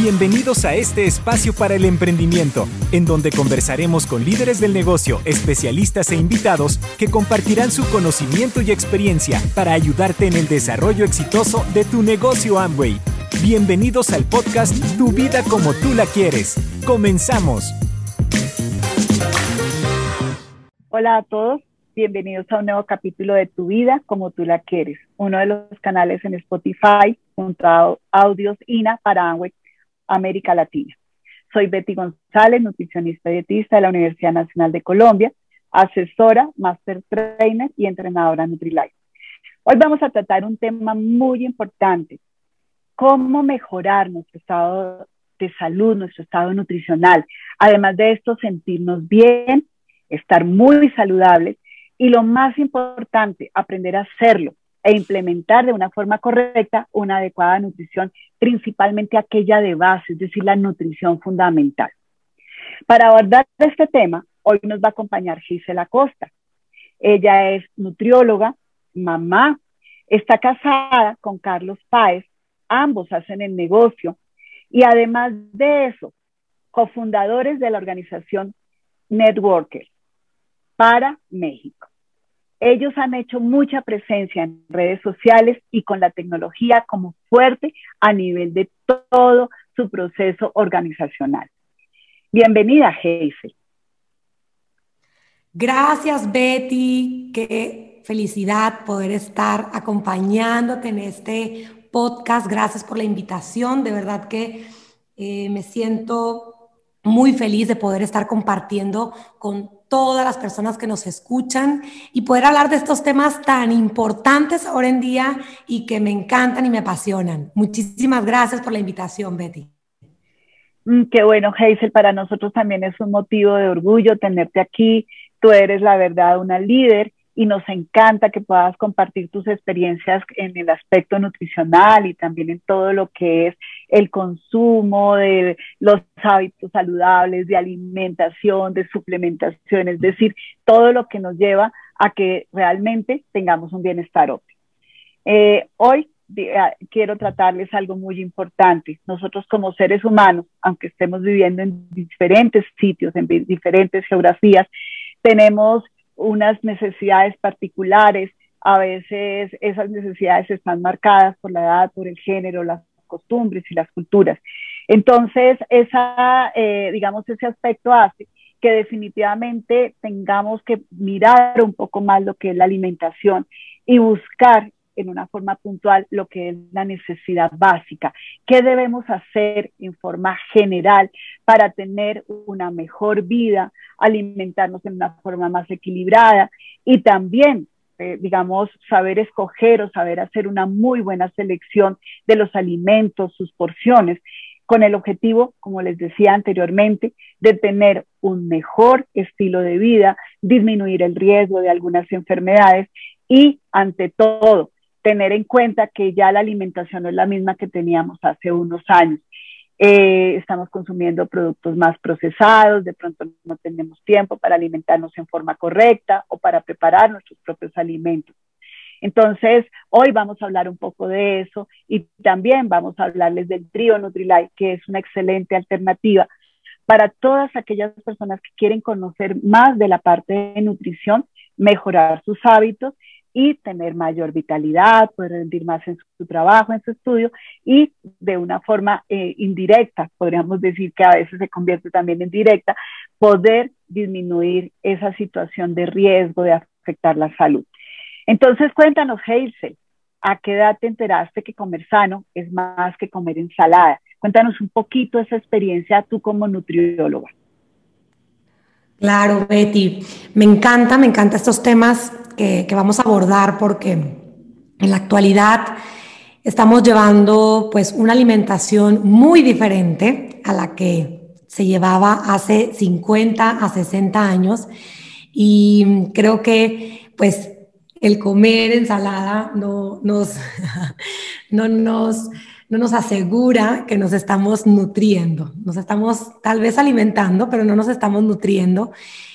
Bienvenidos a este espacio para el emprendimiento, en donde conversaremos con líderes del negocio, especialistas e invitados que compartirán su conocimiento y experiencia para ayudarte en el desarrollo exitoso de tu negocio Amway. Bienvenidos al podcast Tu vida como tú la quieres. Comenzamos. Hola a todos, bienvenidos a un nuevo capítulo de Tu vida como tú la quieres, uno de los canales en Spotify junto a Audios INA para Amway América Latina. Soy Betty González, nutricionista y dietista de la Universidad Nacional de Colombia, asesora, master trainer y entrenadora NutriLife. Hoy vamos a tratar un tema muy importante, cómo mejorar nuestro estado de salud, nuestro estado nutricional. Además de esto, sentirnos bien, estar muy saludables y lo más importante, aprender a hacerlo e implementar de una forma correcta una adecuada nutrición, principalmente aquella de base, es decir, la nutrición fundamental. Para abordar este tema, hoy nos va a acompañar Gisela Costa. Ella es nutrióloga, mamá, está casada con Carlos Páez, ambos hacen el negocio y además de eso, cofundadores de la organización Networkers para México. Ellos han hecho mucha presencia en redes sociales y con la tecnología como fuerte a nivel de todo su proceso organizacional. Bienvenida, Hazel. Gracias, Betty. Qué felicidad poder estar acompañándote en este podcast. Gracias por la invitación. De verdad que eh, me siento muy feliz de poder estar compartiendo con todas las personas que nos escuchan y poder hablar de estos temas tan importantes ahora en día y que me encantan y me apasionan. Muchísimas gracias por la invitación, Betty. Mm, qué bueno, Hazel, para nosotros también es un motivo de orgullo tenerte aquí. Tú eres la verdad una líder y nos encanta que puedas compartir tus experiencias en el aspecto nutricional y también en todo lo que es el consumo de los hábitos saludables, de alimentación, de suplementación, es decir, todo lo que nos lleva a que realmente tengamos un bienestar óptimo. Eh, hoy ah, quiero tratarles algo muy importante. Nosotros como seres humanos, aunque estemos viviendo en diferentes sitios, en diferentes geografías, tenemos unas necesidades particulares. A veces esas necesidades están marcadas por la edad, por el género, las costumbres y las culturas. Entonces, esa, eh, digamos, ese aspecto hace que definitivamente tengamos que mirar un poco más lo que es la alimentación y buscar en una forma puntual lo que es la necesidad básica. ¿Qué debemos hacer en forma general para tener una mejor vida, alimentarnos en una forma más equilibrada y también, eh, digamos, saber escoger o saber hacer una muy buena selección de los alimentos, sus porciones? con el objetivo, como les decía anteriormente, de tener un mejor estilo de vida, disminuir el riesgo de algunas enfermedades y, ante todo, tener en cuenta que ya la alimentación no es la misma que teníamos hace unos años. Eh, estamos consumiendo productos más procesados, de pronto no tenemos tiempo para alimentarnos en forma correcta o para preparar nuestros propios alimentos. Entonces, hoy vamos a hablar un poco de eso y también vamos a hablarles del trío Nutrilite, que es una excelente alternativa para todas aquellas personas que quieren conocer más de la parte de nutrición, mejorar sus hábitos y tener mayor vitalidad, poder rendir más en su, trabajo, en su estudio y de una forma eh, indirecta, podríamos decir que a veces se convierte también en directa, poder disminuir esa situación de riesgo de afectar la salud. Entonces, cuéntanos, Hazel, ¿a qué edad te enteraste que comer sano es más que comer ensalada? Cuéntanos un poquito esa experiencia tú como nutrióloga. Claro, Betty. Me encanta, me encantan estos temas que, vamos a abordar porque en la actualidad estamos llevando pues una alimentación muy diferente a la que se llevaba hace 50 a 60 años y creo que pues el comer ensalada no nos, no nos no nos asegura que nos estamos nutriendo. Nos estamos tal vez alimentando, pero no nos estamos nutriendo.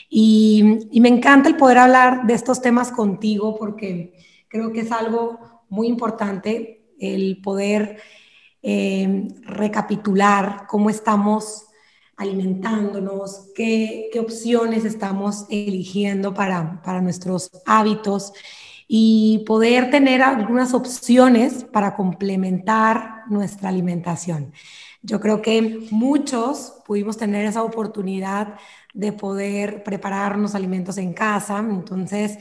Y, me encanta el poder hablar de estos temas contigo porque creo que es algo muy importante el poder eh, recapitular cómo estamos alimentándonos, qué, qué opciones estamos eligiendo para, para nuestros hábitos y poder tener algunas opciones para complementar nuestra alimentación. Yo creo que muchos pudimos tener esa oportunidad de poder prepararnos alimentos en casa. Entonces,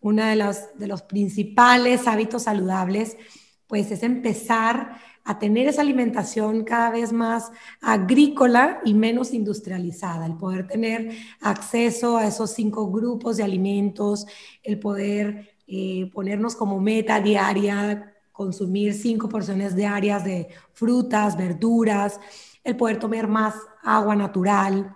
uno de los, de los principales hábitos saludables, pues es empezar a tener esa alimentación cada vez más agrícola y menos industrializada, el poder tener acceso a esos cinco grupos de alimentos, el poder eh, ponernos como meta diaria consumir cinco porciones diarias de frutas, verduras, el poder tomar más agua natural,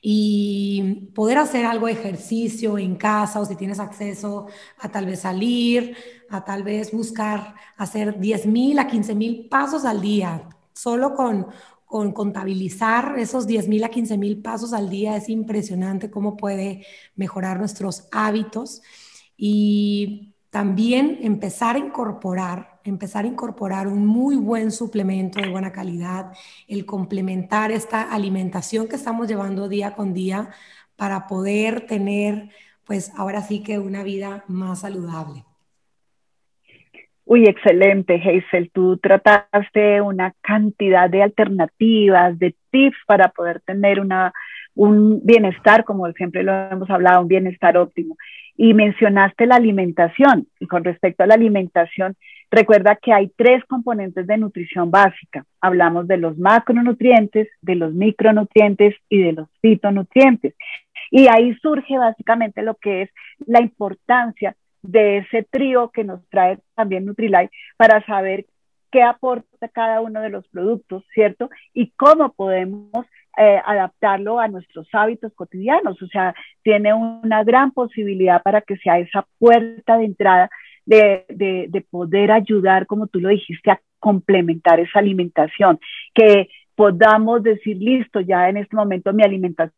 y poder hacer algo de ejercicio en casa o si tienes acceso a tal vez salir, a tal vez buscar hacer 10 mil a 15 mil pasos al día. Solo con, con contabilizar esos 10 mil a 15 mil pasos al día es impresionante cómo puede mejorar nuestros hábitos y también empezar a incorporar empezar a incorporar un muy buen suplemento de buena calidad, el complementar esta alimentación que estamos llevando día con día para poder tener, pues ahora sí que una vida más saludable. Uy, excelente, Hazel. Tú trataste una cantidad de alternativas, de tips para poder tener una, un bienestar, como siempre lo hemos hablado, un bienestar óptimo. Y mencionaste la alimentación. Y con respecto a la alimentación, Recuerda que hay tres componentes de nutrición básica. Hablamos de los macronutrientes, de los micronutrientes y de los fitonutrientes. Y ahí surge básicamente lo que es la importancia de ese trío que nos trae también Nutrilite para saber qué aporta cada uno de los productos, ¿cierto? Y cómo podemos eh, adaptarlo a nuestros hábitos cotidianos. O sea, tiene una gran posibilidad para que sea esa puerta de entrada de, poder ayudar, como tú lo dijiste, a complementar esa alimentación, que podamos decir, listo, ya en este momento mi alimentación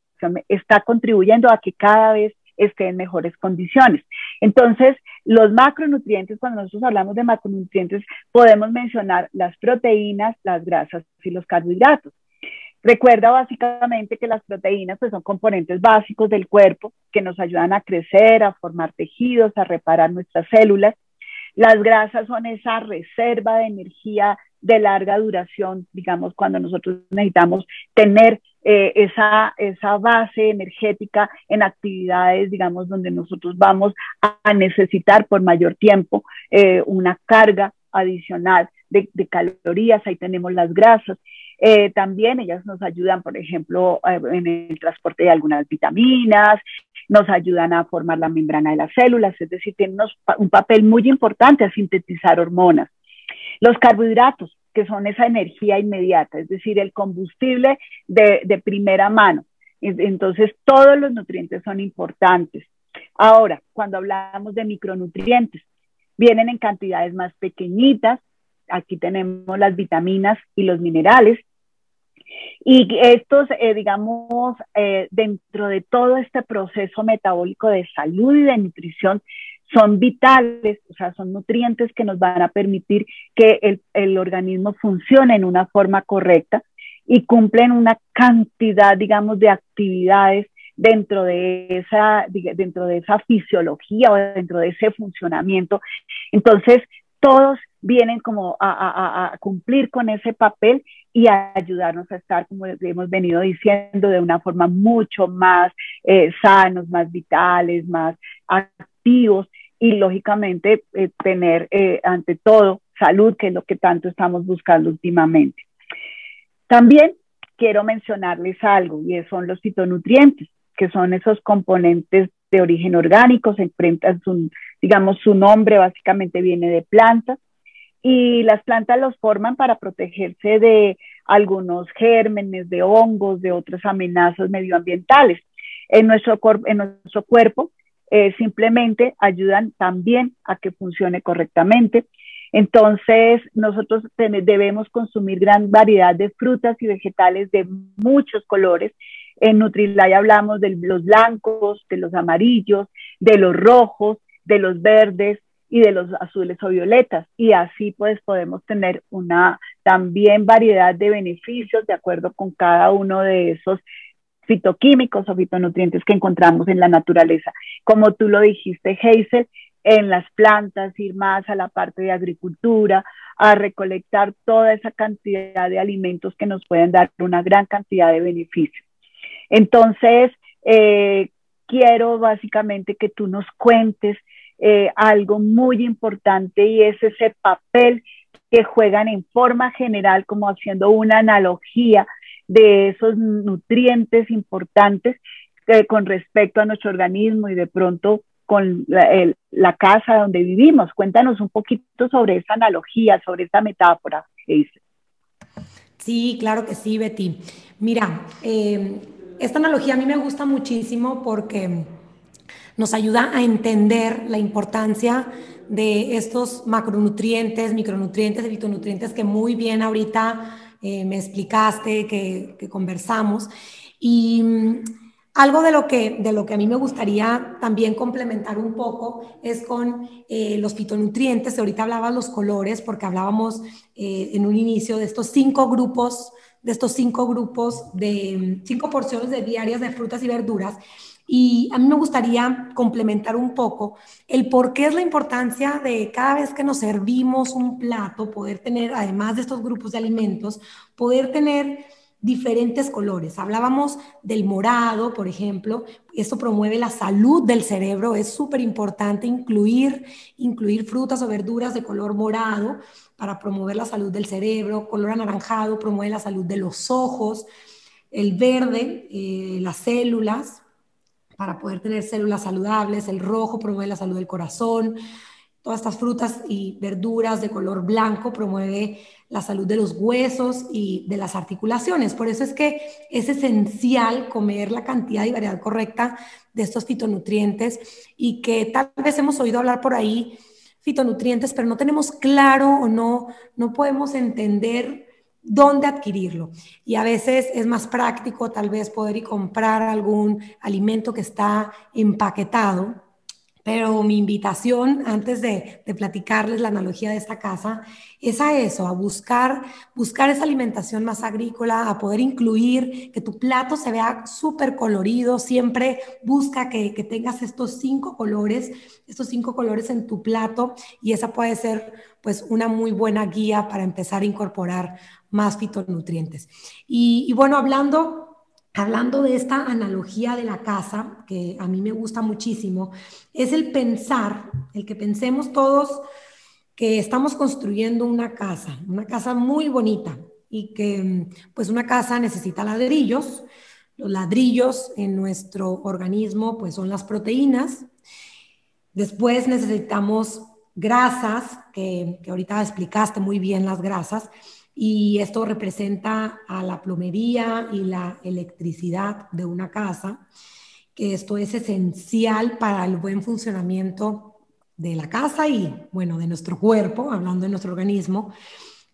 está contribuyendo a que cada vez esté en mejores condiciones. Entonces, los macronutrientes, cuando nosotros hablamos de macronutrientes, podemos mencionar las proteínas, las grasas y los carbohidratos. Recuerda básicamente que las proteínas pues, son componentes básicos del cuerpo que nos ayudan a crecer, a formar tejidos, a reparar nuestras células. Las grasas son esa reserva de energía de larga duración, digamos, cuando nosotros necesitamos tener eh, esa, esa base energética en actividades, digamos, donde nosotros vamos a necesitar por mayor tiempo eh, una carga adicional de, de, calorías, ahí tenemos las grasas. Eh, también ellas nos ayudan, por ejemplo, eh, en el transporte de algunas vitaminas, nos ayudan a formar la membrana de las células, es decir, tienen un papel muy importante a sintetizar hormonas. Los carbohidratos, que son esa energía inmediata, es decir, el combustible de, de primera mano. Entonces, todos los nutrientes son importantes. Ahora, cuando hablamos de micronutrientes, vienen en cantidades más pequeñitas, aquí tenemos las vitaminas y los minerales. Y estos, eh, digamos, eh, dentro de todo este proceso metabólico de salud y de nutrición, son vitales, o sea, son nutrientes que nos van a permitir que el, el organismo funcione en una forma correcta y cumplen una cantidad, digamos, de actividades dentro de esa, dentro de esa fisiología o dentro de ese funcionamiento. Entonces, todos vienen como a, cumplir con ese papel y a ayudarnos a estar, como hemos venido diciendo, de una forma mucho más eh, sanos, más vitales, más activos y lógicamente eh, tener eh, ante todo salud, que es lo que tanto estamos buscando últimamente. También quiero mencionarles algo y son los fitonutrientes, que son esos componentes de origen orgánico, se enfrentan digamos, su nombre básicamente viene de plantas y las plantas los forman para protegerse de algunos gérmenes, de hongos, de otras amenazas medioambientales. En nuestro, en nuestro cuerpo eh, simplemente ayudan también a que funcione correctamente. Entonces, nosotros debemos consumir gran variedad de frutas y vegetales de muchos colores. En Nutrilay hablamos de los blancos, de los amarillos, de los rojos, de los verdes y de los azules o violetas. Y así pues podemos tener una también variedad de beneficios de acuerdo con cada uno de esos fitoquímicos o fitonutrientes que encontramos en la naturaleza. Como tú lo dijiste, Hazel, en las plantas, ir más a la parte de agricultura, a recolectar toda esa cantidad de alimentos que nos pueden dar una gran cantidad de beneficios. Entonces, eh, quiero básicamente que tú nos cuentes eh, algo muy importante y es ese papel que juegan en forma general, como haciendo una analogía de esos nutrientes importantes eh, con respecto a nuestro organismo y de pronto con la, casa donde vivimos. Cuéntanos un poquito sobre esa analogía, sobre esa metáfora que Sí, claro que sí, Betty. Mira, eh, esta analogía a mí me gusta muchísimo porque nos ayuda a entender la importancia de estos macronutrientes, micronutrientes y fitonutrientes que muy bien ahorita eh, me explicaste, que, conversamos. Y algo de lo, que, de lo que a mí me gustaría también complementar un poco es con eh, los fitonutrientes. Ahorita hablaba los colores porque hablábamos eh, en un inicio de estos cinco grupos, de estos cinco grupos de cinco porciones de diarias de frutas y verduras. Y a mí me gustaría complementar un poco el por qué es la importancia de cada vez que nos servimos un plato, poder tener, además de estos grupos de alimentos, poder tener diferentes colores. Hablábamos del morado, por ejemplo. Esto promueve la salud del cerebro. Es súper importante incluir, incluir frutas o verduras de color morado para promover la salud del cerebro. Color anaranjado promueve la salud de los ojos. El verde, eh, las células, para poder tener células saludables. El rojo promueve la salud del corazón. Todas estas frutas y verduras de color blanco promueve la salud de los huesos y de las articulaciones. Por eso es que es esencial comer la cantidad y variedad correcta de estos fitonutrientes y que tal vez hemos oído hablar por ahí fitonutrientes, pero no tenemos claro o no, no podemos entender dónde adquirirlo. Y a veces es más práctico tal vez poder ir comprar algún alimento que está empaquetado pero mi invitación, antes de, platicarles la analogía de esta casa, es a eso, a buscar, buscar esa alimentación más agrícola, a poder incluir que tu plato se vea súper colorido. Siempre busca que, que tengas estos cinco colores, estos cinco colores en tu plato y esa puede ser pues una muy buena guía para empezar a incorporar más fitonutrientes. Y, bueno, hablando hablando de esta analogía de la casa, que a mí me gusta muchísimo, es el pensar, el que pensemos todos que estamos construyendo una casa, una casa muy bonita y que pues una casa necesita ladrillos. Los ladrillos en nuestro organismo pues son las proteínas. Después necesitamos grasas, que, que ahorita explicaste muy bien las grasas, y esto representa a la plomería y la electricidad de una casa, que esto es esencial para el buen funcionamiento de la casa y, bueno, de nuestro cuerpo, hablando de nuestro organismo.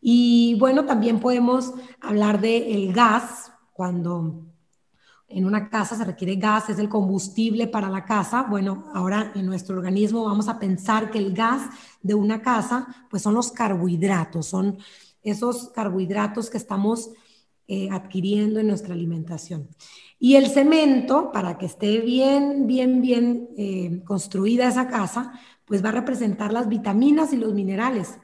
Y bueno, también podemos hablar del el gas, cuando en una casa se requiere gas, es el combustible para la casa. Bueno, ahora en nuestro organismo vamos a pensar que el gas de una casa, pues son los carbohidratos, son esos carbohidratos que estamos eh, adquiriendo en nuestra alimentación. Y el cemento, para que esté bien, bien, bien eh, construida esa casa, pues va a representar las vitaminas y los minerales.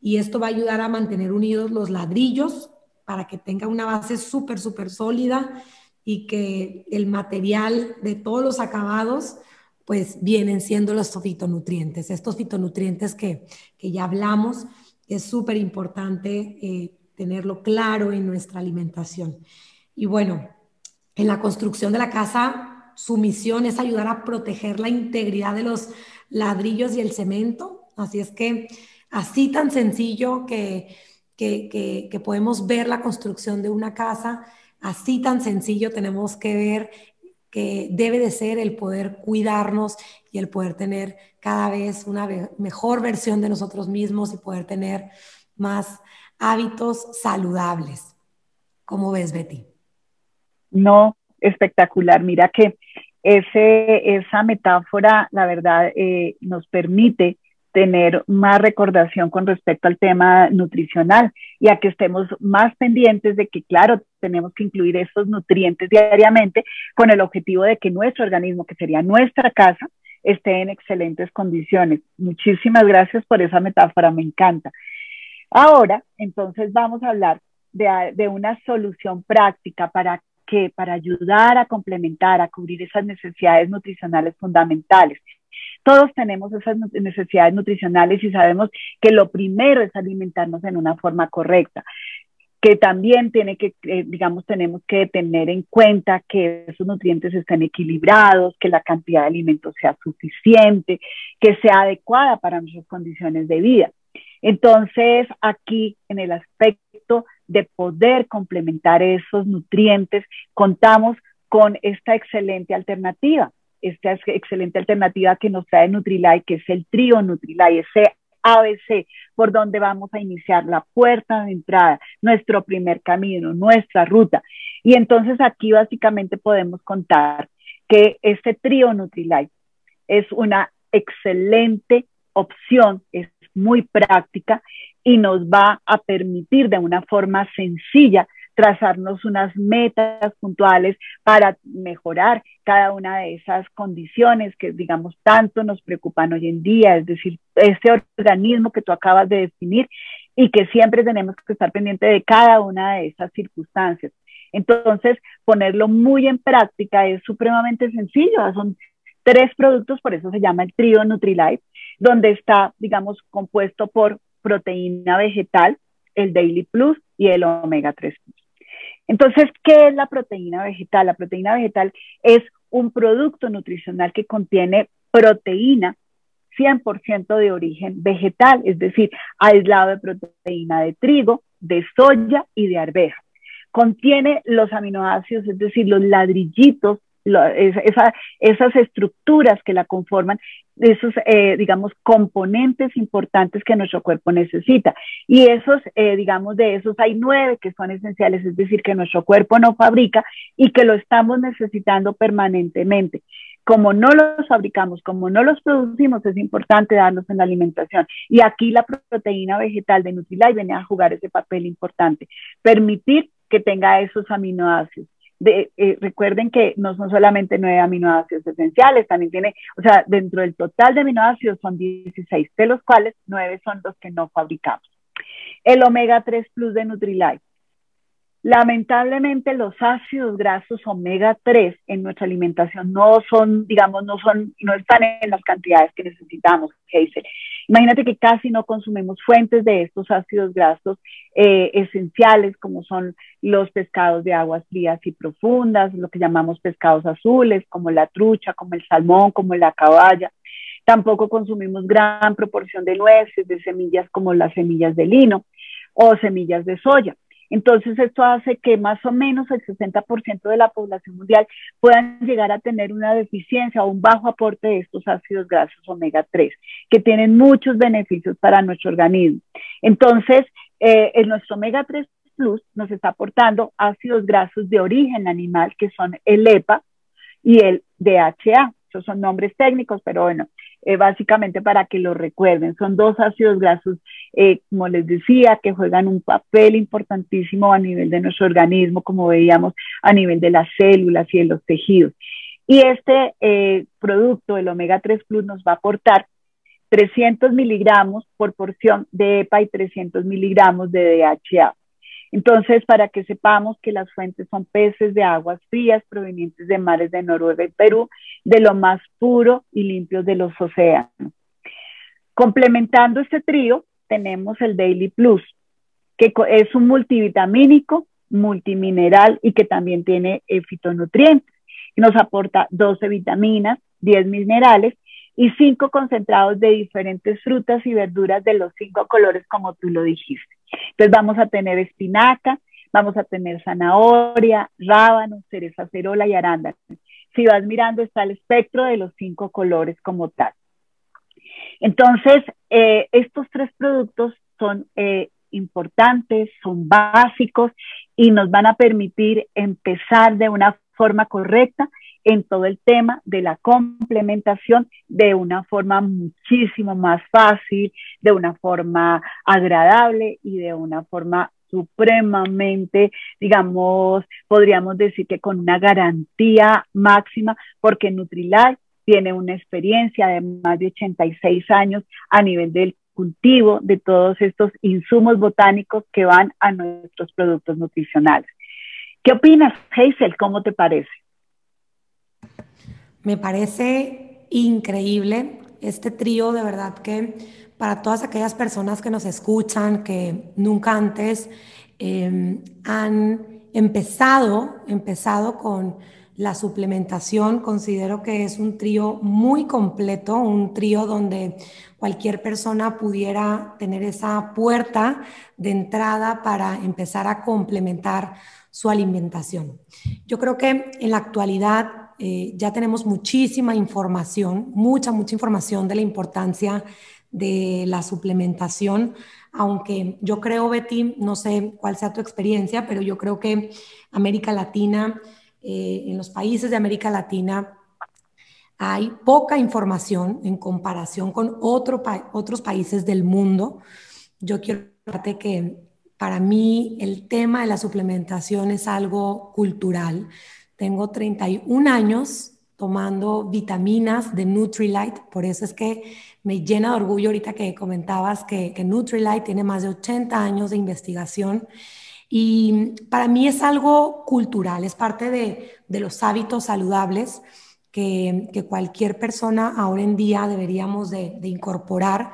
Y esto va a ayudar a mantener unidos los ladrillos para que tenga una base súper, súper sólida y que el material de todos los acabados pues vienen siendo los fitonutrientes, estos fitonutrientes que, que ya hablamos, es súper importante eh, tenerlo claro en nuestra alimentación. Y bueno, en la construcción de la casa, su misión es ayudar a proteger la integridad de los ladrillos y el cemento. Así es que así tan sencillo que, que, que podemos ver la construcción de una casa, así tan sencillo tenemos que ver que debe de ser el poder cuidarnos y el poder tener cada vez una mejor versión de nosotros mismos y poder tener más hábitos saludables. ¿Cómo ves, Betty? No, espectacular. Mira que ese, esa metáfora, la verdad, eh, nos permite tener más recordación con respecto al tema nutricional y a que estemos más pendientes de que, claro, tenemos que incluir esos nutrientes diariamente con el objetivo de que nuestro organismo, que sería nuestra casa, esté en excelentes condiciones. Muchísimas gracias por esa metáfora, me encanta. Ahora, entonces vamos a hablar de, de una solución práctica para que para ayudar a complementar, a cubrir esas necesidades nutricionales fundamentales. Todos tenemos esas necesidades nutricionales y sabemos que lo primero es alimentarnos en una forma correcta que también tiene que, eh, digamos, tenemos que tener en cuenta que esos nutrientes estén equilibrados, que la cantidad de alimentos sea suficiente, que sea adecuada para nuestras condiciones de vida. Entonces, aquí en el aspecto de poder complementar esos nutrientes, contamos con esta excelente alternativa, esta excelente alternativa que nos trae Nutrilite, que es el trío Nutrilite, ese ABC por donde vamos a iniciar la puerta de entrada, nuestro primer camino, nuestra ruta. Y entonces aquí básicamente podemos contar que este trío Nutrilite es una excelente opción, es muy práctica y nos va a permitir de una forma sencilla trazarnos unas metas puntuales para mejorar cada una de esas condiciones que, digamos, tanto nos preocupan hoy en día, es decir, ese organismo que tú acabas de definir y que siempre tenemos que estar pendiente de cada una de esas circunstancias. Entonces, ponerlo muy en práctica es supremamente sencillo, son tres productos, por eso se llama el trío Nutrilite, donde está, digamos, compuesto por proteína vegetal, el Daily Plus y el Omega 3 Plus. Entonces, ¿qué es la proteína vegetal? La proteína vegetal es un producto nutricional que contiene proteína 100% de origen vegetal, es decir, aislado de proteína de trigo, de soya y de arveja. Contiene los aminoácidos, es decir, los ladrillitos esas estructuras que la conforman, esos, eh, digamos, componentes importantes que nuestro cuerpo necesita. Y esos, eh, digamos, de esos hay nueve que son esenciales, es decir, que nuestro cuerpo no fabrica y que lo estamos necesitando permanentemente. Como no los fabricamos, como no los producimos, es importante darlos en la alimentación. Y aquí la proteína vegetal de Nutrilite viene a jugar ese papel importante, permitir que tenga esos aminoácidos eh, recuerden que no son solamente nueve aminoácidos esenciales, también tiene, o sea, dentro del total de aminoácidos son 16, de los cuales nueve son los que no fabricamos. El omega 3 plus de Nutrilite Lamentablemente los ácidos grasos omega 3 en nuestra alimentación no son, digamos, no son, no están en las cantidades que necesitamos. Imagínate que casi no consumimos fuentes de estos ácidos grasos eh, esenciales, como son los pescados de aguas frías y profundas, lo que llamamos pescados azules, como la trucha, como el salmón, como la caballa. Tampoco consumimos gran proporción de nueces, de semillas como las semillas de lino o semillas de soya. Entonces, esto hace que más o menos el 60% de la población mundial puedan llegar a tener una deficiencia o un bajo aporte de estos ácidos grasos omega 3, que tienen muchos beneficios para nuestro organismo. Entonces, eh, el nuestro omega 3 Plus nos está aportando ácidos grasos de origen animal, que son el EPA y el DHA. Esos son nombres técnicos, pero bueno, eh, básicamente para que lo recuerden. Son dos ácidos grasos, eh, como les decía, que juegan un papel importantísimo a nivel de nuestro organismo, como veíamos, a nivel de las células y de los tejidos. Y este eh, producto, el omega 3 Plus, nos va a aportar 300 miligramos por porción de EPA y 300 miligramos de DHA. Entonces, para que sepamos que las fuentes son peces de aguas frías provenientes de mares de Noruega y Perú, de lo más puro y limpio de los océanos. Complementando este trío, tenemos el Daily Plus, que es un multivitamínico, multimineral y que también tiene fitonutrientes. Nos aporta 12 vitaminas, 10 minerales y 5 concentrados de diferentes frutas y verduras de los cinco colores, como tú lo dijiste. Entonces vamos a tener espinaca, vamos a tener zanahoria, rábano, cereza cerola y arándano. Si vas mirando está el espectro de los cinco colores como tal. Entonces, eh, estos tres productos son eh, importantes, son básicos y nos van a permitir empezar de una forma correcta en todo el tema de la complementación de una forma muchísimo más fácil, de una forma agradable y de una forma supremamente, digamos, podríamos decir que con una garantía máxima, porque Nutrilite tiene una experiencia de más de 86 años a nivel del cultivo de todos estos insumos botánicos que van a nuestros productos nutricionales. ¿Qué opinas, Hazel? ¿Cómo te parece? Me parece increíble este trío, de verdad que para todas aquellas personas que nos escuchan, que nunca antes em, han empezado, empezado con la suplementación, considero que es un trío muy completo, un trío donde cualquier persona pudiera tener esa puerta de entrada para empezar a complementar su alimentación. Yo creo que en la actualidad eh, ya tenemos muchísima información, mucha, mucha información de la importancia de la suplementación, aunque yo creo, Betty, no sé cuál sea tu experiencia, pero yo creo que América Latina, eh, en los países de América Latina, hay poca información en comparación con otros países del mundo. Yo quiero que para mí el tema de la suplementación es algo cultural. Tengo 31 años tomando vitaminas de Nutrilite, por eso es que me llena de orgullo ahorita que comentabas que, que tiene más de 80 años de investigación. Y para mí es algo cultural, es parte de, de los hábitos saludables que, que, cualquier persona ahora en día deberíamos de, de incorporar.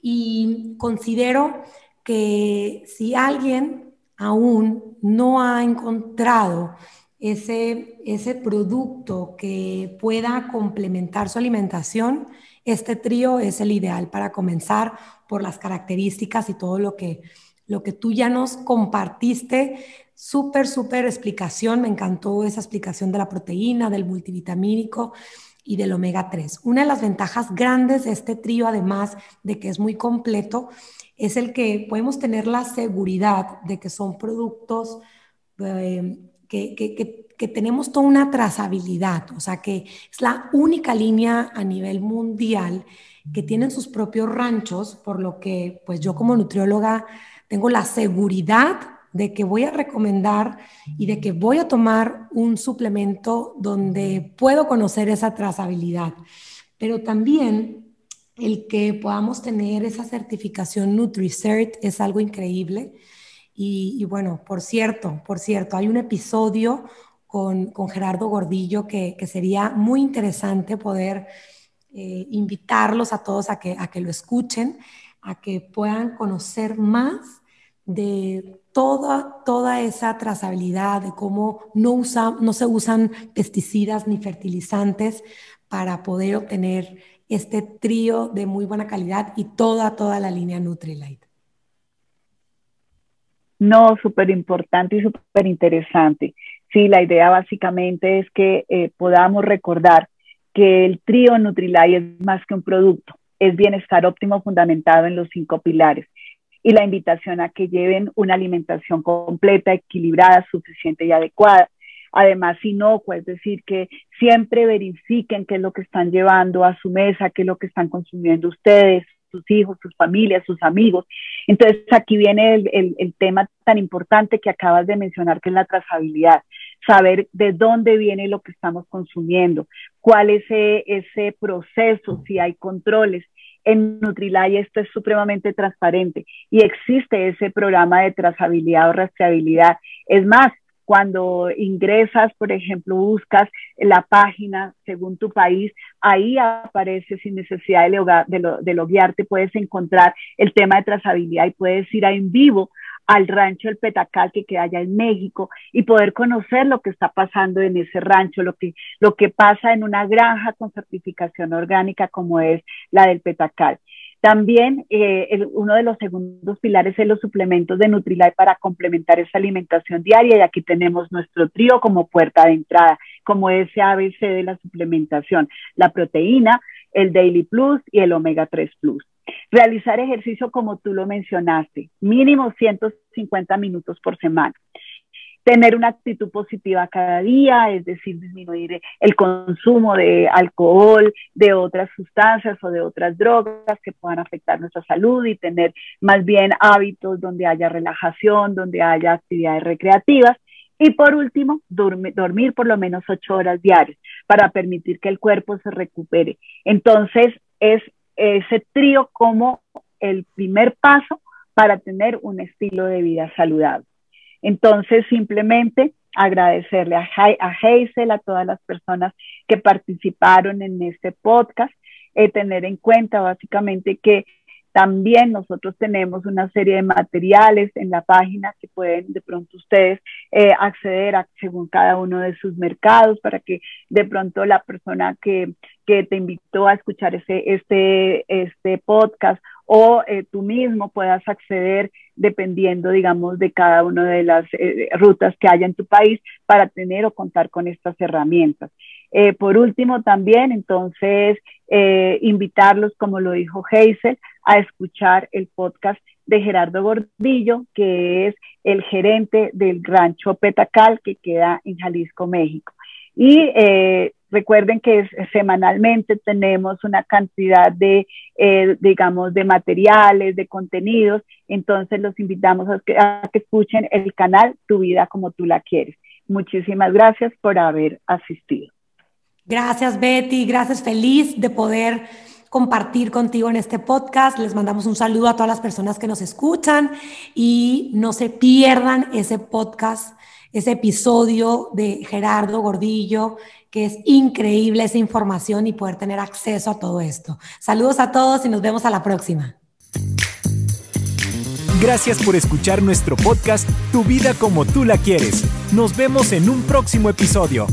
Y considero que si alguien aún no ha encontrado ese, ese producto que pueda complementar su alimentación, este trío es el ideal para comenzar por las características y todo lo que, lo que tú ya nos compartiste. Súper, súper explicación. Me encantó esa explicación de la proteína, del multivitamínico y del omega 3. Una de las ventajas grandes de este trío, además de que es muy completo, es el que podemos tener la seguridad de que son productos eh, que, tenemos toda una trazabilidad, o sea que es la única línea a nivel mundial que tienen sus propios ranchos, por lo que pues yo como nutrióloga tengo la seguridad de que voy a recomendar y de que voy a tomar un suplemento donde puedo conocer esa trazabilidad. Pero también el que podamos tener esa certificación NutriCert es algo increíble y, bueno, por cierto, por cierto, hay un episodio con, con Gerardo Gordillo que, que, sería muy interesante poder eh, invitarlos a todos a que, a que lo escuchen, a que puedan conocer más de toda, toda esa trazabilidad, de cómo no, usa, no se usan pesticidas ni fertilizantes para poder obtener este trío de muy buena calidad y toda, toda la línea Nutrilite. No, súper importante y súper interesante. Sí, la idea básicamente es que eh, podamos recordar que el trío Nutrilite es más que un producto, es bienestar óptimo fundamentado en los cinco pilares y la invitación a que lleven una alimentación completa, equilibrada, suficiente y adecuada. Además, inocua, es decir, que siempre verifiquen qué es lo que están llevando a su mesa, qué es lo que están consumiendo ustedes, sus hijos, sus familias, sus amigos. Entonces, aquí viene el, tema tan importante que acabas de mencionar, que es la trazabilidad. Saber de dónde viene lo que estamos consumiendo, cuál es ese, ese proceso, si hay controles. En Nutrilay esto es supremamente transparente y existe ese programa de trazabilidad o rastreabilidad. Es más, cuando ingresas, por ejemplo, buscas la página según tu país, ahí aparece sin necesidad de, lo, de loguearte, puedes encontrar el tema de trazabilidad y puedes ir a en vivo al rancho El Petacal que queda allá en México y poder conocer lo que está pasando en ese rancho, lo que, lo que pasa en una granja con certificación orgánica como es la del Petacal. También eh, uno de los segundos pilares es los suplementos de Nutrilite para complementar esa alimentación diaria y aquí tenemos nuestro trío como puerta de entrada, como ese ABC de la suplementación, la proteína, el Daily Plus y el Omega 3 Plus. Realizar ejercicio como tú lo mencionaste, mínimo 150 minutos por semana. Tener una actitud positiva cada día, es decir, disminuir el consumo de alcohol, de otras sustancias o de otras drogas que puedan afectar nuestra salud y tener más bien hábitos donde haya relajación, donde haya actividades recreativas. Y por último, dormir por lo menos ocho horas diarias para permitir que el cuerpo se recupere. Entonces, es ese trío como el primer paso para tener un estilo de vida saludable. Entonces, simplemente agradecerle a, a Hazel, a todas las personas que participaron en este podcast, eh, tener en cuenta básicamente que también nosotros tenemos una serie de materiales en la página que pueden de pronto ustedes eh, acceder a según cada uno de sus mercados para que de pronto la persona que, que te invitó a escuchar ese, este, este podcast o eh, tú mismo puedas acceder dependiendo, digamos, de cada una de las eh, rutas que haya en tu país para tener o contar con estas herramientas. por último, también, entonces, invitarlos, como lo dijo Hazel, a escuchar el podcast de Gerardo Gordillo, que es el gerente del rancho Petacal que queda en Jalisco, México. Y eh, recuerden que semanalmente tenemos una cantidad de, eh, digamos, de materiales, de contenidos, entonces los invitamos a que, a que escuchen el canal Tu vida como tú la quieres. Muchísimas gracias por haber asistido. Gracias, Betty. Gracias, feliz de poder compartir contigo en este podcast. Les mandamos un saludo a todas las personas que nos escuchan y no se pierdan ese podcast, ese episodio de Gerardo Gordillo, que es increíble esa información y poder tener acceso a todo esto. Saludos a todos y nos vemos a la próxima. Gracias por escuchar nuestro podcast Tu vida como tú la quieres. Nos vemos en un próximo episodio.